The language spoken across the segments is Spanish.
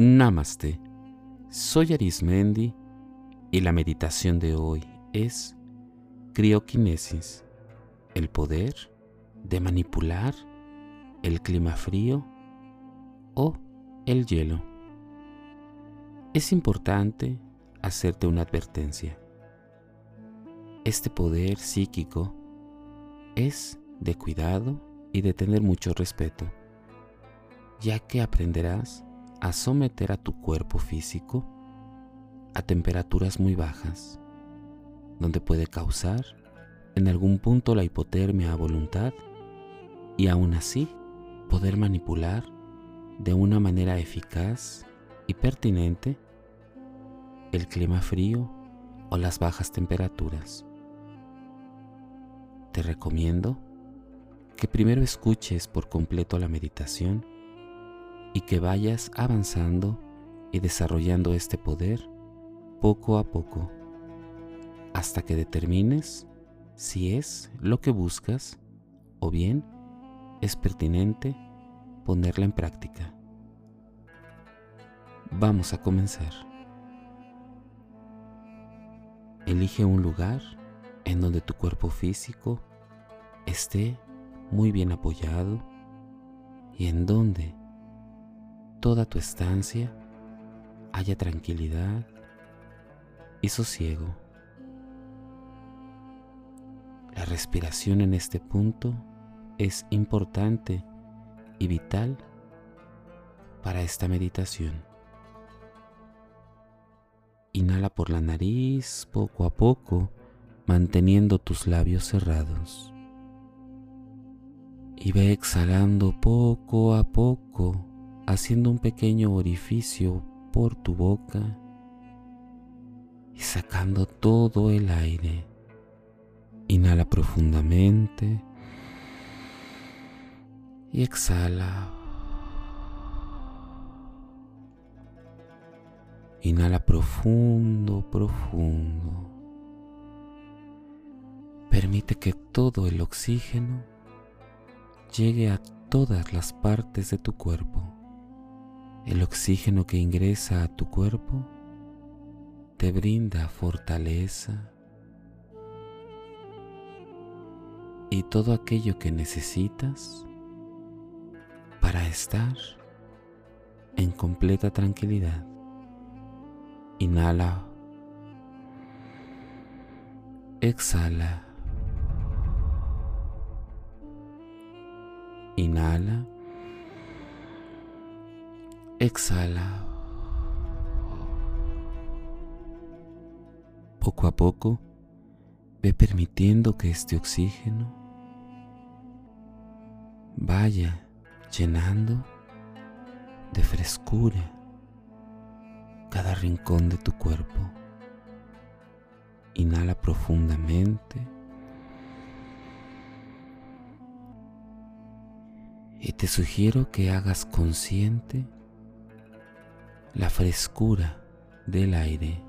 Namaste. Soy Arismendi y la meditación de hoy es crioquinesis, el poder de manipular el clima frío o el hielo. Es importante hacerte una advertencia. Este poder psíquico es de cuidado y de tener mucho respeto, ya que aprenderás a someter a tu cuerpo físico a temperaturas muy bajas, donde puede causar en algún punto la hipotermia a voluntad y aún así poder manipular de una manera eficaz y pertinente el clima frío o las bajas temperaturas. Te recomiendo que primero escuches por completo la meditación y que vayas avanzando y desarrollando este poder poco a poco hasta que determines si es lo que buscas o bien es pertinente ponerla en práctica. Vamos a comenzar. Elige un lugar en donde tu cuerpo físico esté muy bien apoyado y en donde toda tu estancia haya tranquilidad y sosiego. La respiración en este punto es importante y vital para esta meditación. Inhala por la nariz poco a poco, manteniendo tus labios cerrados. Y ve exhalando poco a poco haciendo un pequeño orificio por tu boca y sacando todo el aire. Inhala profundamente y exhala. Inhala profundo, profundo. Permite que todo el oxígeno llegue a todas las partes de tu cuerpo. El oxígeno que ingresa a tu cuerpo te brinda fortaleza y todo aquello que necesitas para estar en completa tranquilidad. Inhala. Exhala. Inhala. Exhala. Poco a poco, ve permitiendo que este oxígeno vaya llenando de frescura cada rincón de tu cuerpo. Inhala profundamente. Y te sugiero que hagas consciente la frescura del aire.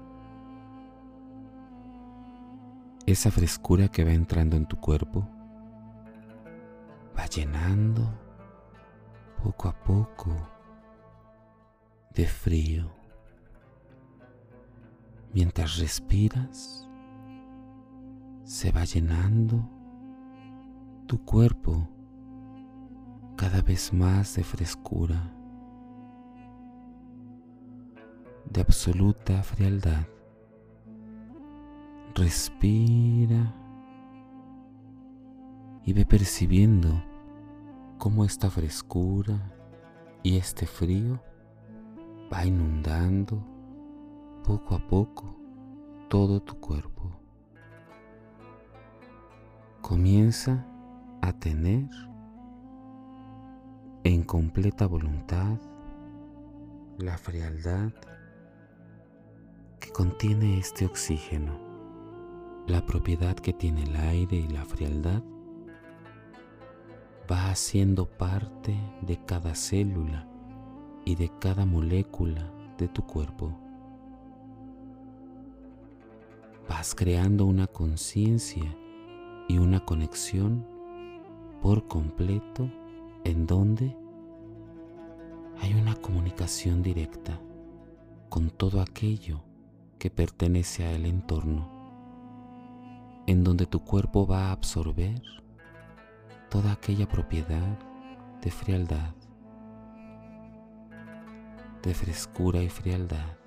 Esa frescura que va entrando en tu cuerpo va llenando poco a poco de frío. Mientras respiras, se va llenando tu cuerpo cada vez más de frescura de absoluta frialdad. Respira y ve percibiendo cómo esta frescura y este frío va inundando poco a poco todo tu cuerpo. Comienza a tener en completa voluntad la frialdad contiene este oxígeno, la propiedad que tiene el aire y la frialdad, va haciendo parte de cada célula y de cada molécula de tu cuerpo. Vas creando una conciencia y una conexión por completo en donde hay una comunicación directa con todo aquello que pertenece al entorno, en donde tu cuerpo va a absorber toda aquella propiedad de frialdad, de frescura y frialdad.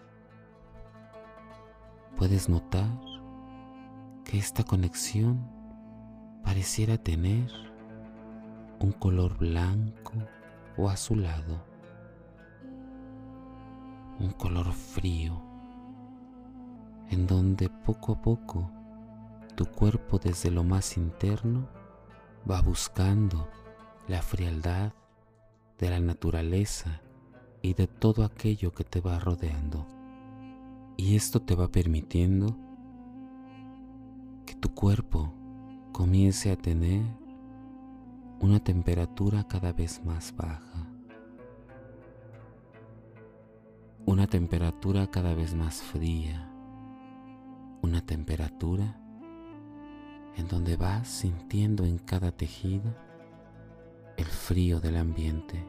Puedes notar que esta conexión pareciera tener un color blanco o azulado, un color frío, en donde poco a poco tu cuerpo desde lo más interno va buscando la frialdad de la naturaleza y de todo aquello que te va rodeando. Y esto te va permitiendo que tu cuerpo comience a tener una temperatura cada vez más baja, una temperatura cada vez más fría, una temperatura en donde vas sintiendo en cada tejido el frío del ambiente.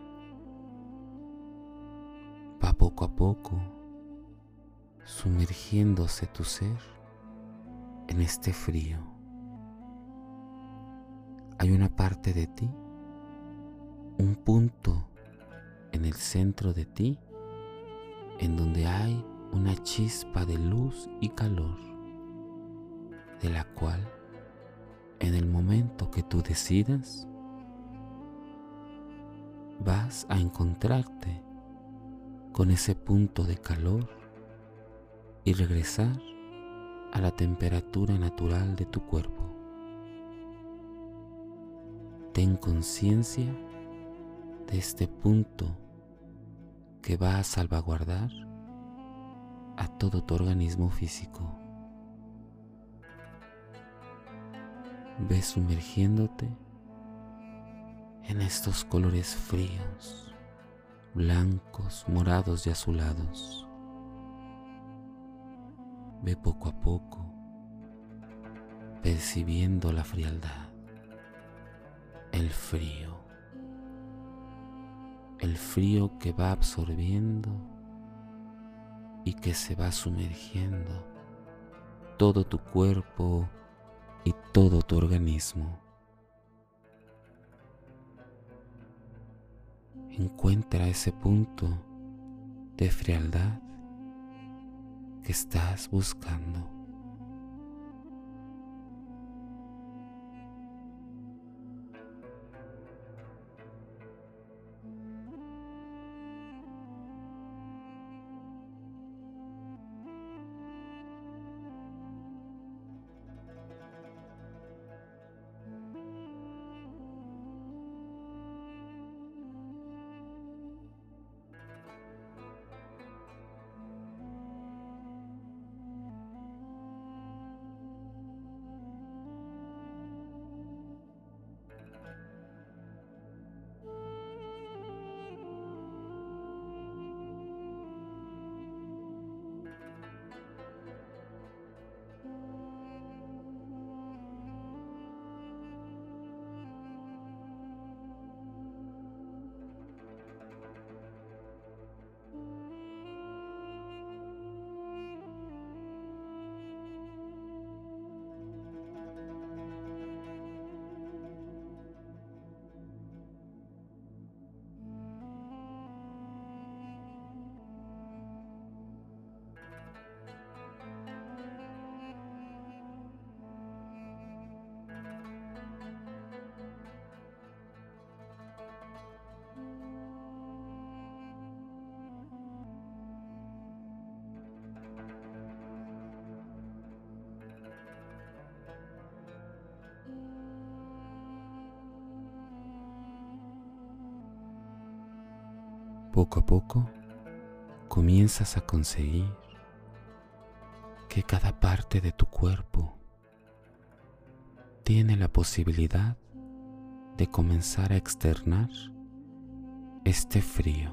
Va poco a poco sumergiéndose tu ser en este frío. Hay una parte de ti, un punto en el centro de ti, en donde hay una chispa de luz y calor, de la cual en el momento que tú decidas, vas a encontrarte con ese punto de calor y regresar a la temperatura natural de tu cuerpo. Ten conciencia de este punto que va a salvaguardar a todo tu organismo físico. Ves sumergiéndote en estos colores fríos, blancos, morados y azulados. Ve poco a poco percibiendo la frialdad, el frío, el frío que va absorbiendo y que se va sumergiendo todo tu cuerpo todo tu organismo. Encuentra ese punto de frialdad que estás buscando. Poco a poco comienzas a conseguir que cada parte de tu cuerpo tiene la posibilidad de comenzar a externar este frío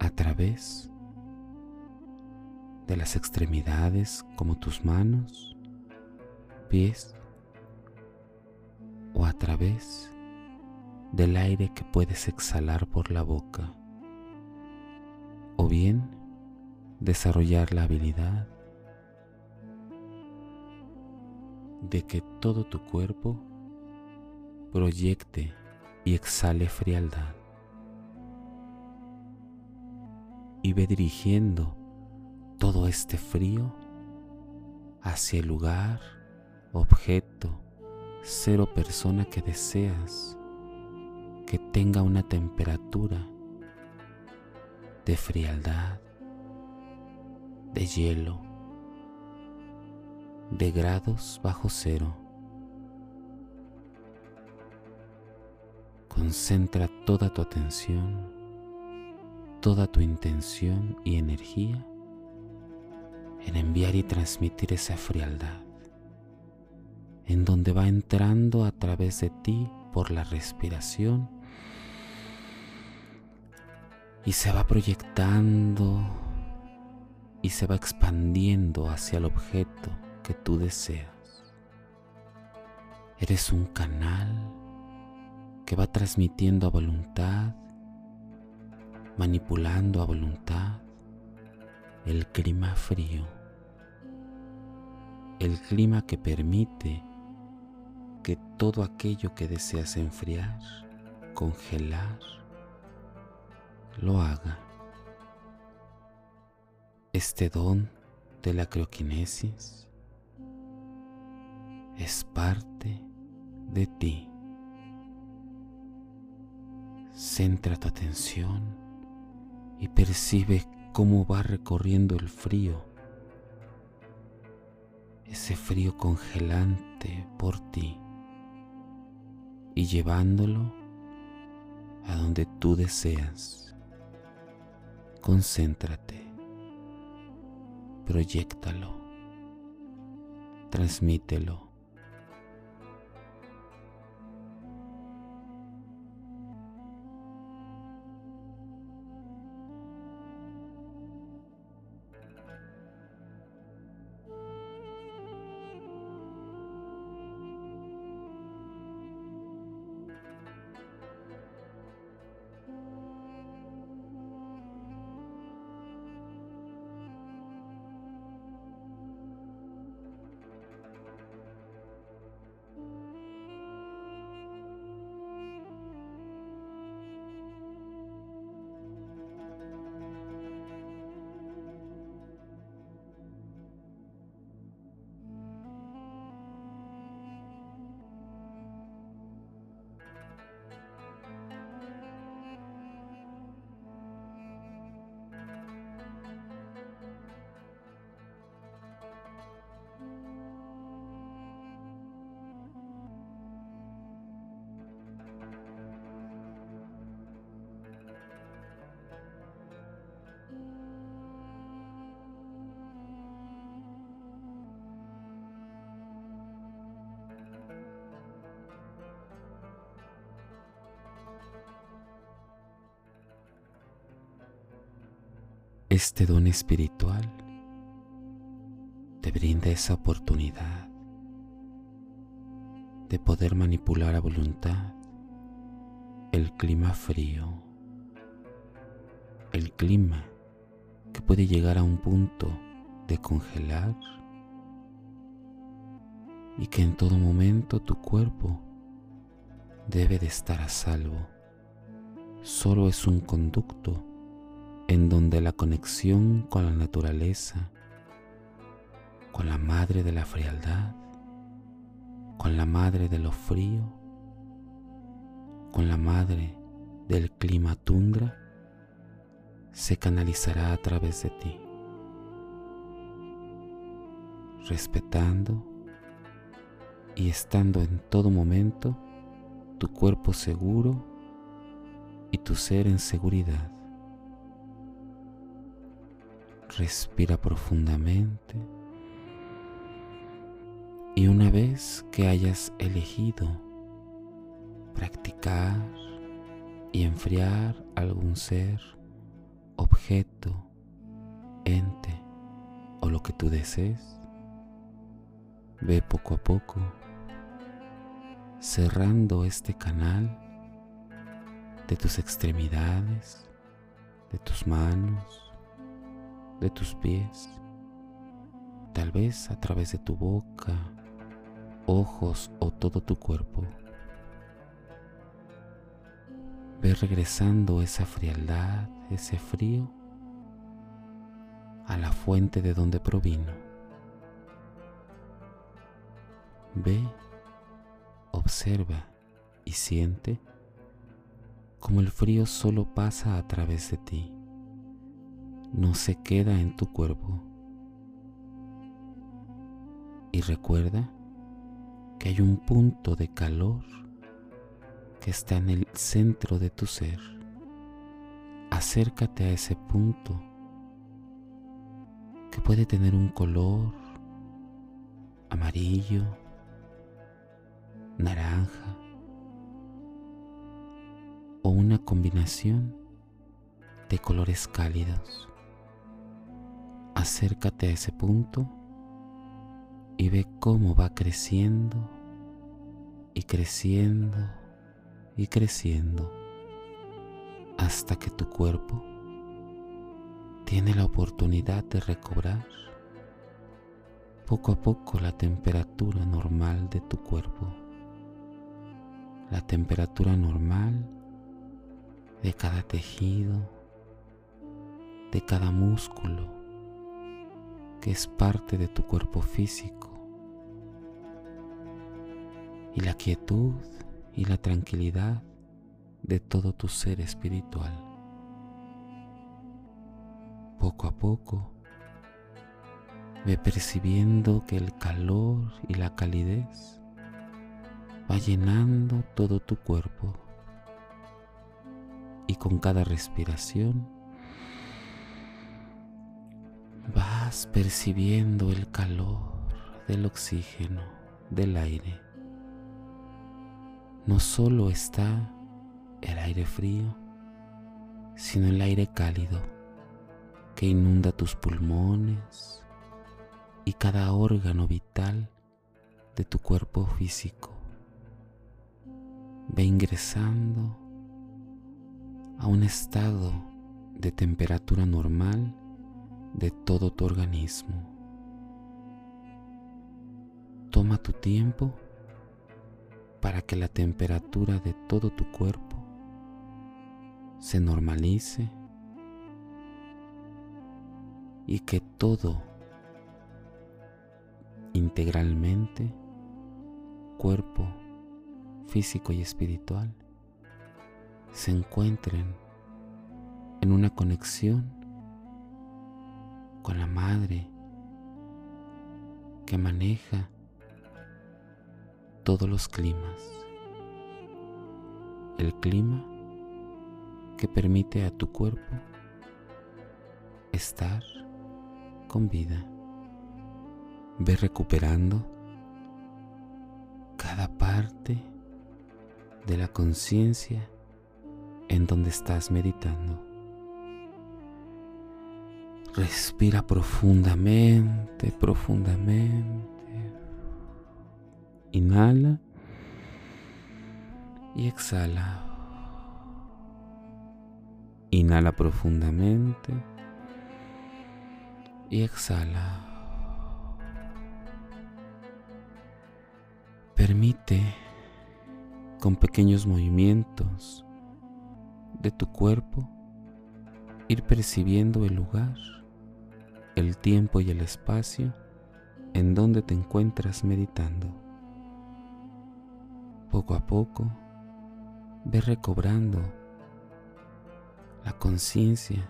a través de las extremidades como tus manos, pies o a través del aire que puedes exhalar por la boca. O bien desarrollar la habilidad de que todo tu cuerpo proyecte y exhale frialdad. Y ve dirigiendo todo este frío hacia el lugar, objeto, ser o persona que deseas tenga una temperatura de frialdad, de hielo, de grados bajo cero. Concentra toda tu atención, toda tu intención y energía en enviar y transmitir esa frialdad, en donde va entrando a través de ti por la respiración y se va proyectando y se va expandiendo hacia el objeto que tú deseas. Eres un canal que va transmitiendo a voluntad, manipulando a voluntad el clima frío, el clima que permite que todo aquello que deseas enfriar, congelar, lo haga. Este don de la crioquinesis es parte de ti. Centra tu atención y percibe cómo va recorriendo el frío, ese frío congelante por ti y llevándolo a donde tú deseas. Concéntrate, proyectalo, transmítelo. Este don espiritual te brinda esa oportunidad de poder manipular a voluntad el clima frío, el clima que puede llegar a un punto de congelar y que en todo momento tu cuerpo debe de estar a salvo. Solo es un conducto en donde la conexión con la naturaleza, con la madre de la frialdad, con la madre de lo frío, con la madre del clima tundra, se canalizará a través de ti, respetando y estando en todo momento tu cuerpo seguro y tu ser en seguridad. Respira profundamente. Y una vez que hayas elegido practicar y enfriar algún ser, objeto, ente o lo que tú desees, ve poco a poco cerrando este canal de tus extremidades, de tus manos, de tus pies, tal vez a través de tu boca, ojos o todo tu cuerpo. Ve regresando esa frialdad, ese frío, a la fuente de donde provino. Ve, observa y siente como el frío solo pasa a través de ti, no se queda en tu cuerpo. Y recuerda que hay un punto de calor que está en el centro de tu ser. Acércate a ese punto que puede tener un color amarillo, naranja o una combinación de colores cálidos. Acércate a ese punto y ve cómo va creciendo y creciendo y creciendo hasta que tu cuerpo tiene la oportunidad de recobrar poco a poco la temperatura normal de tu cuerpo, la temperatura normal de cada tejido, de cada músculo que es parte de tu cuerpo físico y la quietud y la tranquilidad de todo tu ser espiritual. Poco a poco, ve percibiendo que el calor y la calidez va llenando todo tu cuerpo y con cada respiración percibiendo el calor del oxígeno, del aire no solo está el aire frío, sino el aire cálido que inunda tus pulmones y cada órgano vital de tu cuerpo físico. Ve ingresando a un estado de temperatura normal de todo tu organismo. Toma tu tiempo para que la temperatura de todo tu cuerpo se normalice y que todo integralmente, cuerpo, físico y espiritual, se encuentren en una conexión con la madre que maneja todos los climas. El clima que permite a tu cuerpo estar con vida. Ve recuperando cada parte de la conciencia en donde estás meditando. Respira profundamente, profundamente. Inhala y exhala. Inhala profundamente y exhala. Permite con pequeños movimientos de tu cuerpo ir percibiendo el lugar, el tiempo y el espacio en donde te encuentras meditando poco a poco, ve recobrando la conciencia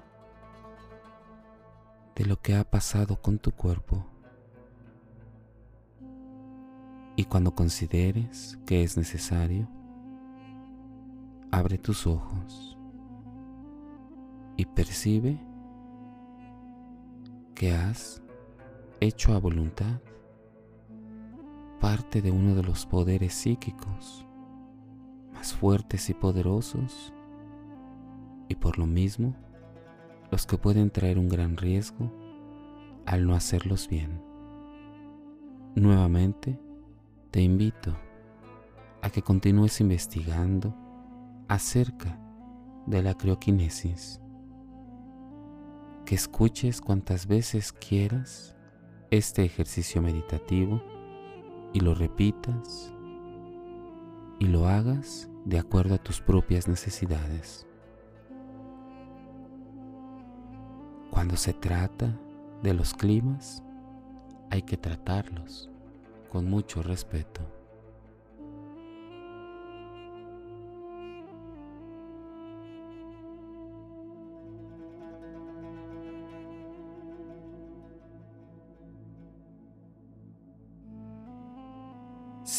de lo que ha pasado con tu cuerpo. Y cuando consideres que es necesario, abre tus ojos y percibe que has hecho a voluntad parte de uno de los poderes psíquicos más fuertes y poderosos y por lo mismo los que pueden traer un gran riesgo al no hacerlos bien. Nuevamente, te invito a que continúes investigando acerca de la crioquinesis, que escuches cuantas veces quieras este ejercicio meditativo y lo repitas y lo hagas de acuerdo a tus propias necesidades. Cuando se trata de los climas, hay que tratarlos con mucho respeto.